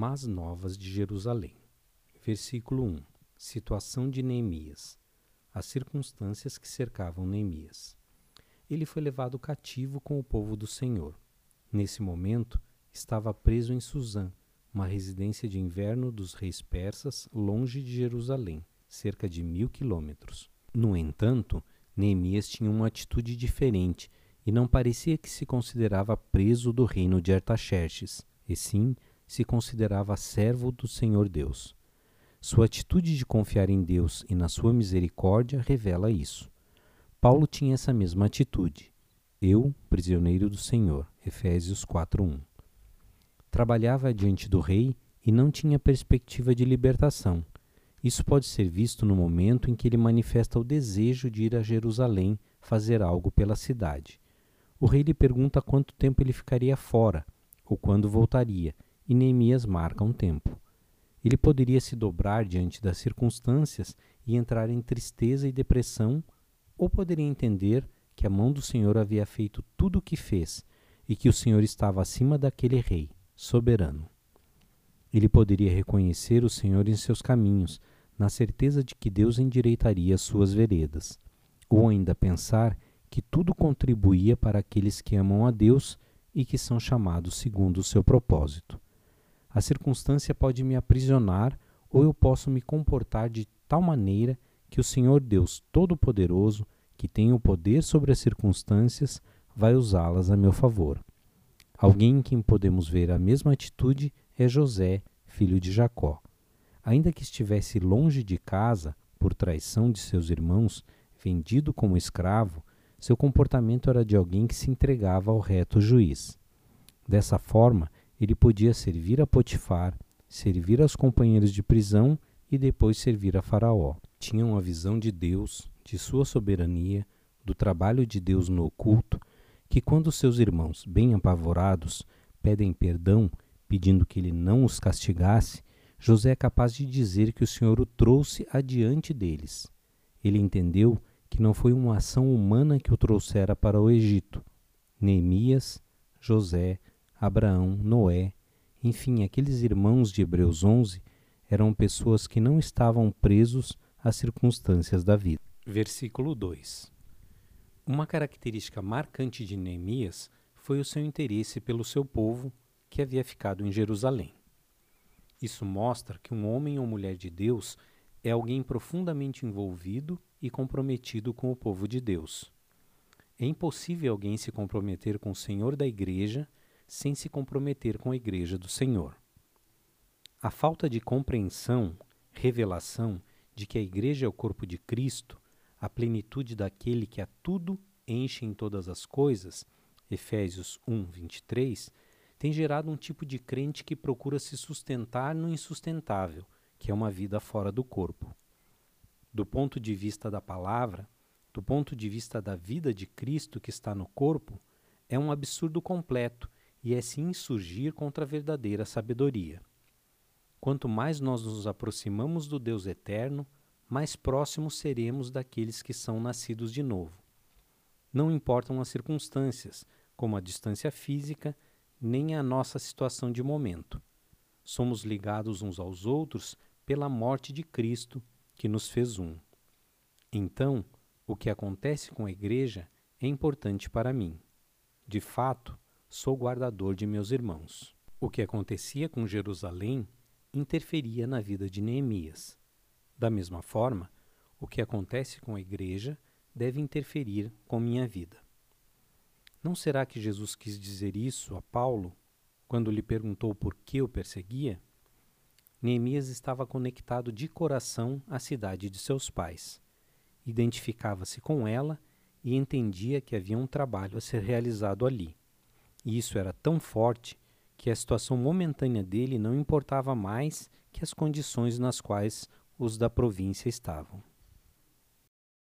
Más novas de Jerusalém. Versículo 1. Situação de Neemias. As circunstâncias que cercavam Neemias. Ele foi levado cativo com o povo do Senhor. Nesse momento, estava preso em Suzã, uma residência de inverno dos reis persas, longe de Jerusalém, cerca de mil quilômetros. No entanto, Neemias tinha uma atitude diferente e não parecia que se considerava preso do reino de Artaxerxes, e sim se considerava servo do Senhor Deus. Sua atitude de confiar em Deus e na sua misericórdia revela isso. Paulo tinha essa mesma atitude. Eu, prisioneiro do Senhor. Efésios 4:1. Trabalhava diante do rei e não tinha perspectiva de libertação. Isso pode ser visto no momento em que ele manifesta o desejo de ir a Jerusalém fazer algo pela cidade. O rei lhe pergunta quanto tempo ele ficaria fora, ou quando voltaria, e Neemias marca um tempo. Ele poderia se dobrar diante das circunstâncias e entrar em tristeza e depressão, ou poderia entender que a mão do Senhor havia feito tudo o que fez e que o Senhor estava acima daquele rei, soberano. Ele poderia reconhecer o Senhor em seus caminhos, na certeza de que Deus endireitaria suas veredas, ou ainda pensar que tudo contribuía para aqueles que amam a Deus e que são chamados segundo o seu propósito. A circunstância pode me aprisionar ou eu posso me comportar de tal maneira que o Senhor Deus Todo-Poderoso, que tem o poder sobre as circunstâncias, vai usá-las a meu favor. Alguém em quem podemos ver a mesma atitude é José, filho de Jacó. Ainda que estivesse longe de casa, por traição de seus irmãos, vendido como escravo, seu comportamento era de alguém que se entregava ao reto juiz. Dessa forma, ele podia servir a Potifar, servir aos companheiros de prisão e depois servir a Faraó. Tinha uma visão de Deus, de sua soberania, do trabalho de Deus no oculto, que quando seus irmãos, bem apavorados, pedem perdão, pedindo que ele não os castigasse, José é capaz de dizer que o Senhor o trouxe adiante deles. Ele entendeu que não foi uma ação humana que o trouxera para o Egito. Neemias, José, Abraão, Noé, enfim, aqueles irmãos de Hebreus 11 eram pessoas que não estavam presos às circunstâncias da vida. Versículo 2 Uma característica marcante de Neemias foi o seu interesse pelo seu povo que havia ficado em Jerusalém. Isso mostra que um homem ou mulher de Deus é alguém profundamente envolvido e comprometido com o povo de Deus. É impossível alguém se comprometer com o Senhor da Igreja sem se comprometer com a Igreja do Senhor. A falta de compreensão, revelação de que a Igreja é o corpo de Cristo, a plenitude daquele que a tudo enche em todas as coisas, Efésios 1, 23, tem gerado um tipo de crente que procura se sustentar no insustentável, que é uma vida fora do corpo. Do ponto de vista da palavra, do ponto de vista da vida de Cristo que está no corpo, é um absurdo completo e é se insurgir contra a verdadeira sabedoria. Quanto mais nós nos aproximamos do Deus eterno, mais próximos seremos daqueles que são nascidos de novo. Não importam as circunstâncias, como a distância física, nem a nossa situação de momento. Somos ligados uns aos outros pela morte de Cristo, que nos fez um. Então, o que acontece com a igreja é importante para mim. De fato, sou guardador de meus irmãos. O que acontecia com Jerusalém interferia na vida de Neemias. Da mesma forma, o que acontece com a igreja deve interferir com minha vida. Não será que Jesus quis dizer isso a Paulo quando lhe perguntou por que o perseguia? Neemias estava conectado de coração à cidade de seus pais. Identificava-se com ela e entendia que havia um trabalho a ser realizado ali. E isso era tão forte que a situação momentânea dele não importava mais que as condições nas quais os da província estavam.